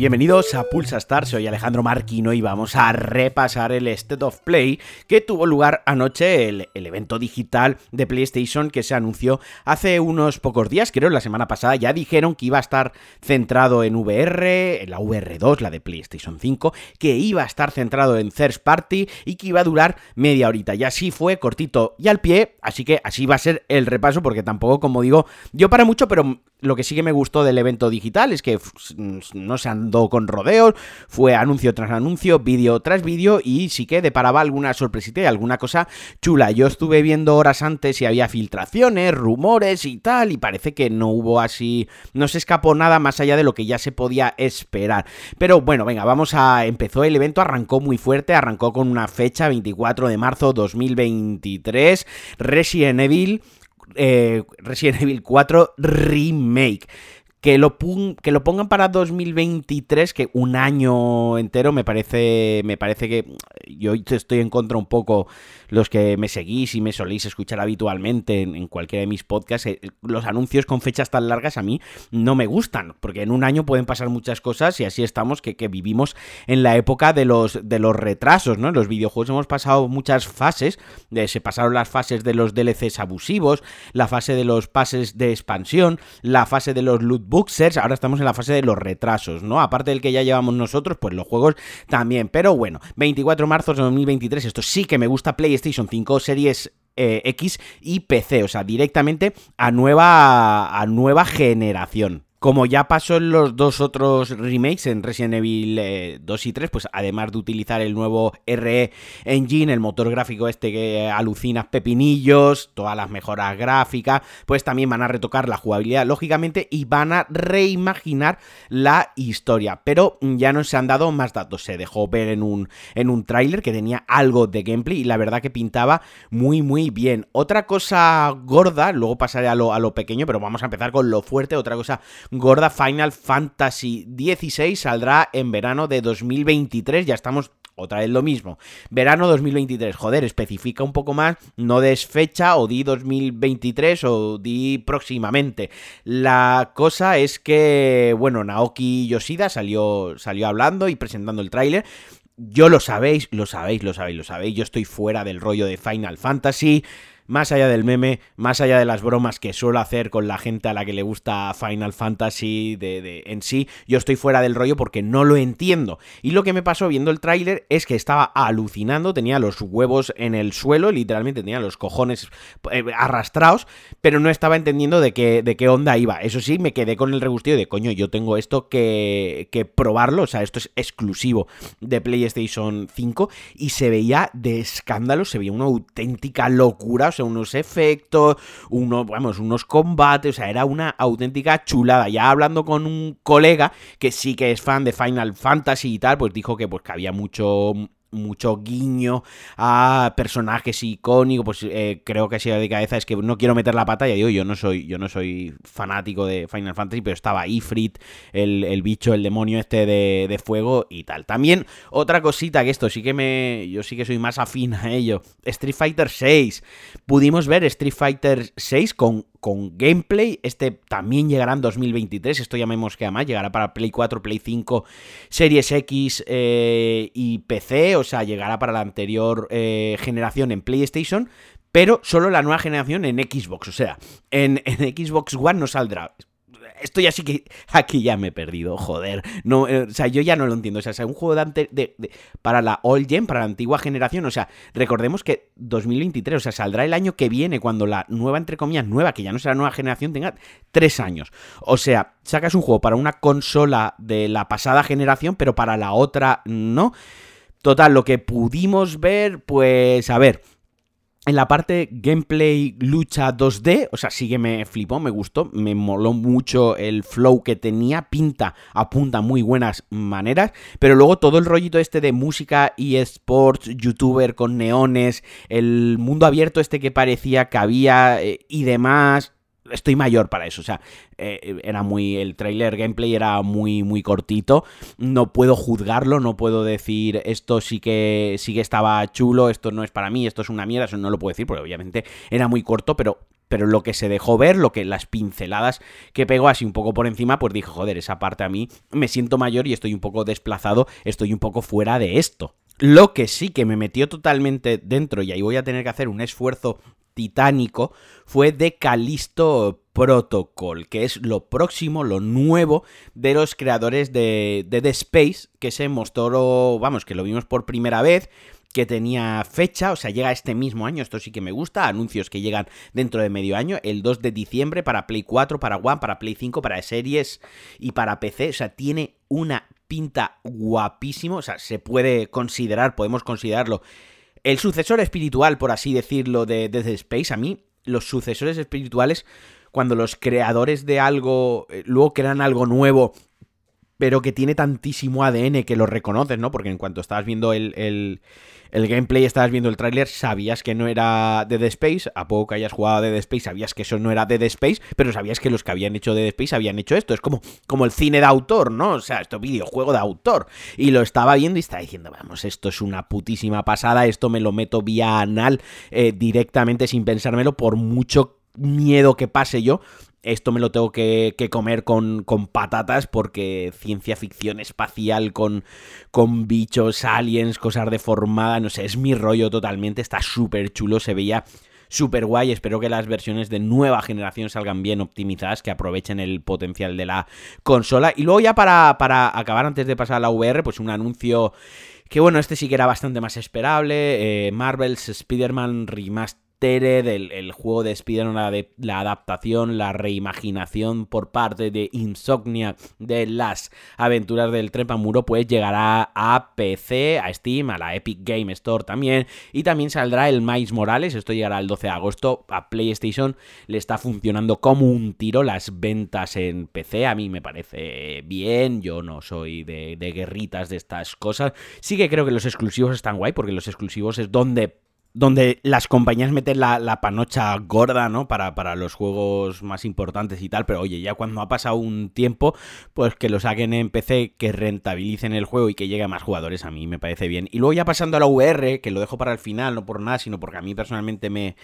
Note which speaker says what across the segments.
Speaker 1: Bienvenidos a Pulsa Star, soy Alejandro Marquino y vamos a repasar el State of Play que tuvo lugar anoche, el, evento digital de PlayStation que se anunció hace unos pocos días, creo la semana pasada, ya dijeron que iba a estar centrado en VR, en la VR2, la de PlayStation 5, que iba a estar centrado en Third Party y que iba a durar media horita. Y así fue, cortito y al pie, así que así va a ser el repaso porque tampoco, como digo, yo para mucho, pero lo que sí que me gustó del evento digital es que no se con rodeos, fue anuncio tras anuncio, vídeo tras vídeo y sí que deparaba alguna sorpresita y alguna cosa chula. Yo estuve viendo horas antes si había filtraciones, rumores y tal y parece que no hubo así, no se escapó nada más allá de lo que ya se podía esperar. Pero bueno, venga, vamos a... empezó el evento, arrancó muy fuerte, arrancó con una fecha 24 de marzo 2023, Resident Evil eh, Resident Evil 4 Remake. Que lo, que lo pongan para 2023, que un año entero me parece, me parece que yo estoy en contra un poco los que me seguís y me soléis escuchar habitualmente en, cualquiera de mis podcasts, eh, los anuncios con fechas tan largas a mí no me gustan, porque en un año pueden pasar muchas cosas y así estamos que, vivimos en la época de los, de los retrasos, ¿no? En los videojuegos hemos pasado muchas fases, eh, se pasaron las fases de los DLCs abusivos, la fase de los pases de expansión, la fase de los loot boxers, ahora estamos en la fase de los retrasos, ¿no? Aparte del que ya llevamos nosotros, pues los juegos también, pero bueno, 24 de marzo de 2023, esto sí que me gusta Play PlayStation 5, Series eh, X y PC, o sea, directamente a nueva, a nueva generación. Como ya pasó en los dos otros remakes, en Resident Evil 2 eh, y 3, pues además de utilizar el nuevo RE Engine, el motor gráfico este que alucina pepinillos, todas las mejoras gráficas, pues también van a retocar la jugabilidad, lógicamente, y van a reimaginar la historia. Pero ya no se han dado más datos, se dejó ver en un, en un tráiler que tenía algo de gameplay y la verdad que pintaba muy, muy bien. Otra cosa gorda, luego pasaré a lo, a lo pequeño, pero vamos a empezar con lo fuerte, otra cosa gorda Final Fantasy XVI saldrá en verano de 2023, ya estamos otra vez lo mismo. Verano 2023, joder, especifica un poco más, no des fecha o di 2023 o di próximamente. La cosa es que, bueno, Naoki Yoshida salió, salió hablando y presentando el tráiler. Yo lo sabéis, lo sabéis, lo sabéis, lo sabéis. Yo estoy fuera del rollo de Final Fantasy más allá del meme, más allá de las bromas que suelo hacer con la gente a la que le gusta Final Fantasy de, en sí, yo estoy fuera del rollo porque no lo entiendo. Y lo que me pasó viendo el tráiler es que estaba alucinando, tenía los huevos en el suelo, literalmente tenía los cojones eh, arrastrados, pero no estaba entendiendo de qué, de qué onda iba. Eso sí, me quedé con el regustillo de coño, yo tengo esto que, que probarlo, o sea, esto es exclusivo de PlayStation 5 y se veía de escándalo, se veía una auténtica locura, unos efectos, unos, vamos, unos combates, o sea, era una auténtica chulada. Ya hablando con un colega que sí que es fan de Final Fantasy y tal, pues dijo que pues que había mucho mucho guiño a personajes icónicos, pues eh, creo que así de cabeza es que no quiero meter la pata, ya digo, yo no soy, yo no soy fanático de Final Fantasy, pero estaba Ifrit, el, el bicho, el demonio este de, de, fuego y tal. También otra cosita que esto sí que me, yo sí que soy más afín a ello, Street Fighter 6, pudimos ver Street Fighter 6 con con gameplay. Este también llegará en 2023. Esto ya me mosquea más. Llegará para Play 4, Play 5, Series X eh, y PC. O sea, llegará para la anterior eh, generación en PlayStation. Pero solo la nueva generación en Xbox. O sea, en, Xbox One no saldrá esto ya sí que aquí ya me he perdido, joder. No, eh, o sea, yo ya no lo entiendo. O sea, un juego para la old gen, para la antigua generación. O sea, recordemos que 2023, o sea, saldrá el año que viene cuando la nueva, entre comillas, nueva, que ya no será nueva generación, tenga tres años. O sea, sacas un juego para una consola de la pasada generación, pero para la otra no. Total, lo que pudimos ver, pues, a ver, en la parte gameplay lucha 2D, o sea, sí que me flipó, me gustó, me moló mucho el flow que tenía, pinta, apunta muy buenas maneras, pero luego todo el rollito este de música y sports, youtuber con neones, el mundo abierto este que parecía que había eh, y demás, estoy mayor para eso. O sea, eh, era muy. El trailer gameplay era muy, muy cortito. No puedo juzgarlo, no puedo decir esto sí que, sí que estaba chulo, esto no es para mí, esto es una mierda, eso no lo puedo decir, porque obviamente era muy corto, pero pero lo que se dejó ver, lo que las pinceladas que pegó así un poco por encima, pues dije, joder, esa parte a mí me siento mayor y estoy un poco desplazado, estoy un poco fuera de esto. Lo que sí que me metió totalmente dentro, y ahí voy a tener que hacer un esfuerzo titánico, fue de Calisto Protocol, que es lo próximo, lo nuevo de los creadores de, de The Space, que se mostró, vamos, que lo vimos por primera vez que tenía fecha, o sea, llega este mismo año, esto sí que me gusta, anuncios que llegan dentro de medio año, el 2 de diciembre para Play 4, para One, para Play 5, para series y para PC, o sea, tiene una pinta guapísimo, o sea, se puede considerar, podemos considerarlo el sucesor espiritual, por así decirlo, de Dead Space. A mí, los sucesores espirituales, cuando los creadores de algo eh, luego crean algo nuevo pero que tiene tantísimo ADN que lo reconoces, ¿no? Porque en cuanto estabas viendo el, el, el gameplay, estabas viendo el tráiler, sabías que no era Dead Space, a poco que hayas jugado Dead Space, sabías que eso no era Dead Space, pero sabías que los que habían hecho Dead Space habían hecho esto, es como, como el cine de autor, ¿no? O sea, esto es videojuego de autor, y lo estaba viendo y estaba diciendo, vamos, esto es una putísima pasada, esto me lo meto vía anal eh, directamente sin pensármelo, por mucho miedo que pase yo, esto me lo tengo que, comer con, con, patatas porque ciencia ficción espacial con, con bichos, aliens, cosas deformadas, no sé, es mi rollo totalmente, está súper chulo, se veía súper guay, espero que las versiones de nueva generación salgan bien optimizadas, que aprovechen el potencial de la consola. Y luego ya para, para acabar, antes de pasar a la VR, pues un anuncio... Que bueno, este sí que era bastante más esperable. Eh, Marvel's Spider-Man Remastered del el juego de Spider-Man, la, adaptación, la reimaginación por parte de Insomnia de las aventuras del Trepamuro, pues llegará a PC, a Steam, a la Epic Game Store también, y también saldrá el Miles Morales, esto llegará el 12 de agosto, a PlayStation. Le está funcionando como un tiro las ventas en PC, a mí me parece bien, yo no soy de, de guerritas de estas cosas, sí que creo que los exclusivos están guay, porque los exclusivos es donde donde las compañías meten la, panocha gorda, ¿no? Para, para, los juegos más importantes y tal, pero oye, ya cuando ha pasado un tiempo, pues que lo saquen en PC, que rentabilicen el juego y que llegue a más jugadores, a mí me parece bien. Y luego ya pasando a la VR, que lo dejo para el final, no por nada, sino porque a mí personalmente me,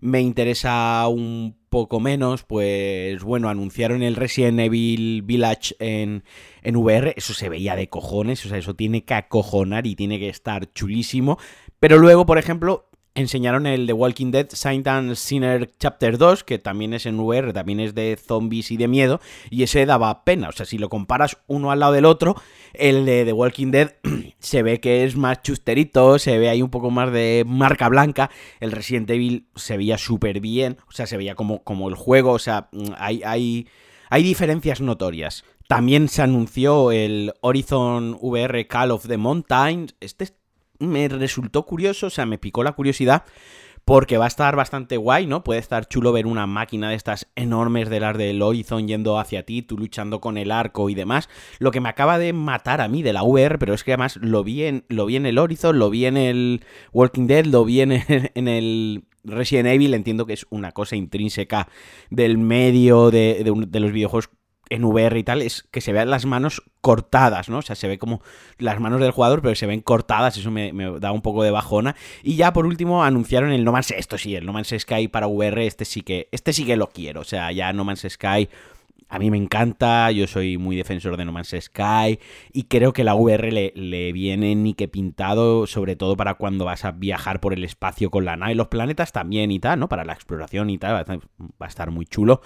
Speaker 1: me interesa un poco menos, pues bueno, anunciaron el Resident Evil Village en, en VR, eso se veía de cojones, o sea, eso tiene que acojonar y tiene que estar chulísimo, pero luego, por ejemplo, enseñaron el The Walking Dead Saint and Sinner Chapter 2, que también es en VR, también es de zombies y de miedo, y ese daba pena. O sea, si lo comparas uno al lado del otro, el de The Walking Dead se ve que es más chusterito, se ve ahí un poco más de marca blanca. El Resident Evil se veía súper bien, o sea, se veía como, como el juego, o sea, mm, hay, hay, hay diferencias notorias. También se anunció el Horizon VR Call of the Mountains. Este me resultó curioso, o sea, me picó la curiosidad porque va a estar bastante guay, ¿no? Puede estar chulo ver una máquina de estas enormes de las del Horizon yendo hacia ti, tú luchando con el arco y demás. Lo que me acaba de matar a mí de la VR, pero es que además lo vi en, lo vi en el Horizon, lo vi en el Walking Dead, lo vi en, el Resident Evil, entiendo que es una cosa intrínseca del medio de, de los videojuegos en VR y tal es que se vean las manos cortadas, ¿no? O sea, se ve como las manos del jugador, pero se ven cortadas, eso me, da un poco de bajona. Y ya por último anunciaron el No Man's, esto sí, el No Man's Sky para VR, este sí que, este sí que lo quiero, o sea, ya No Man's Sky a mí me encanta, yo soy muy defensor de No Man's Sky y creo que la VR le, viene ni que pintado, sobre todo para cuando vas a viajar por el espacio con la nave, los planetas también y tal, ¿no? Para la exploración y tal, va a estar muy chulo.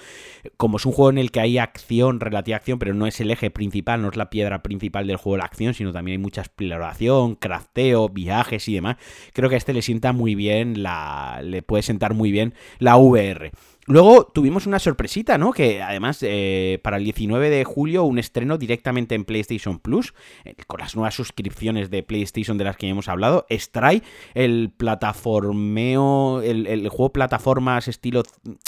Speaker 1: Como es un juego en el que hay acción, relativa acción, pero no es el eje principal, no es la piedra principal del juego la acción, sino también hay mucha exploración, crafteo, viajes y demás. Creo que a este le sienta muy bien, la, le puede sentar muy bien la VR. Luego tuvimos una sorpresita, ¿no? Que además eh, para el 19 de julio un estreno directamente en PlayStation Plus, eh, con las nuevas suscripciones de PlayStation de las que ya hemos hablado, Stray, el plataformeo, el, juego plataformas estilo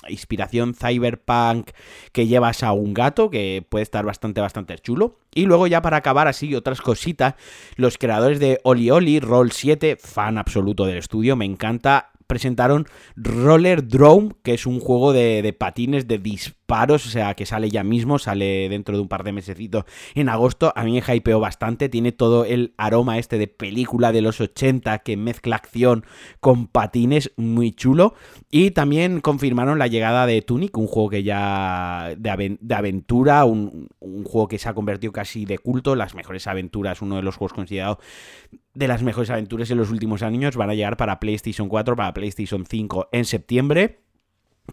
Speaker 1: inspiración cyberpunk que llevas a un gato, que puede estar bastante, bastante chulo. Y luego ya para acabar así otras cositas, los creadores de Oli Oli, Roll 7, fan absoluto del estudio, me encanta presentaron Roller Drone, que es un juego de, patines de disparos, o sea, que sale ya mismo, sale dentro de un par de mesecitos en agosto. A mí me hypeó bastante, tiene todo el aroma este de película de los 80 que mezcla acción con patines, muy chulo. Y también confirmaron la llegada de Tunic, un juego que ya de, aventura, un, un juego que se ha convertido casi de culto, las mejores aventuras, uno de los juegos considerados de las mejores aventuras en los últimos años, van a llegar para PlayStation 4, para PlayStation 5 en septiembre.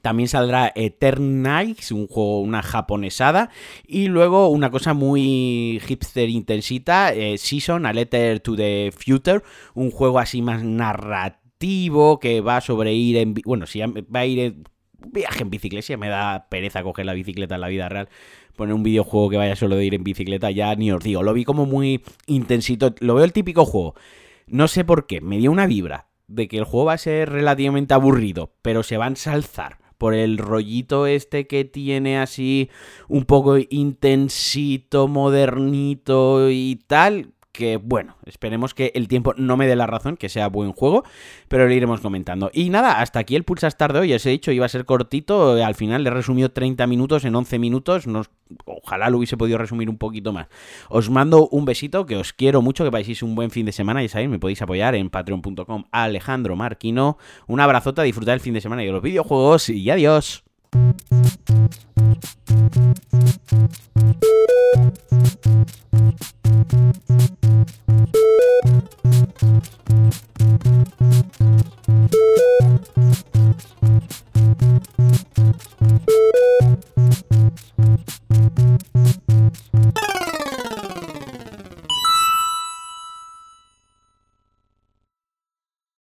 Speaker 1: También saldrá Eternites, un juego, una japonesada. Y luego una cosa muy hipster intensita, eh, Season, A Letter to the Future, un juego así más narrativo que va sobre ir en... Bueno, si va a ir en viaje en bicicleta, me da pereza coger la bicicleta en la vida real. Poner un videojuego que vaya solo de ir en bicicleta, ya ni os digo. Lo vi como muy intensito. Lo veo el típico juego. No sé por qué, me dio una vibra de que el juego va a ser relativamente aburrido, pero se va a ensalzar por el rollito este que tiene así un poco intensito, modernito y tal, que bueno, esperemos que el tiempo no me dé la razón, que sea buen juego, pero lo iremos comentando. Y nada, hasta aquí el Pulsar de hoy, os he dicho, iba a ser cortito, al final le resumió 30 minutos en 11 minutos, ojalá lo hubiese podido resumir un poquito más. Os mando un besito, que os quiero mucho, que paséis un buen fin de semana, ya sabéis, me podéis apoyar en patreon.com Alejandro Marquino. Un abrazote, a disfrutar el fin de semana y los videojuegos y adiós.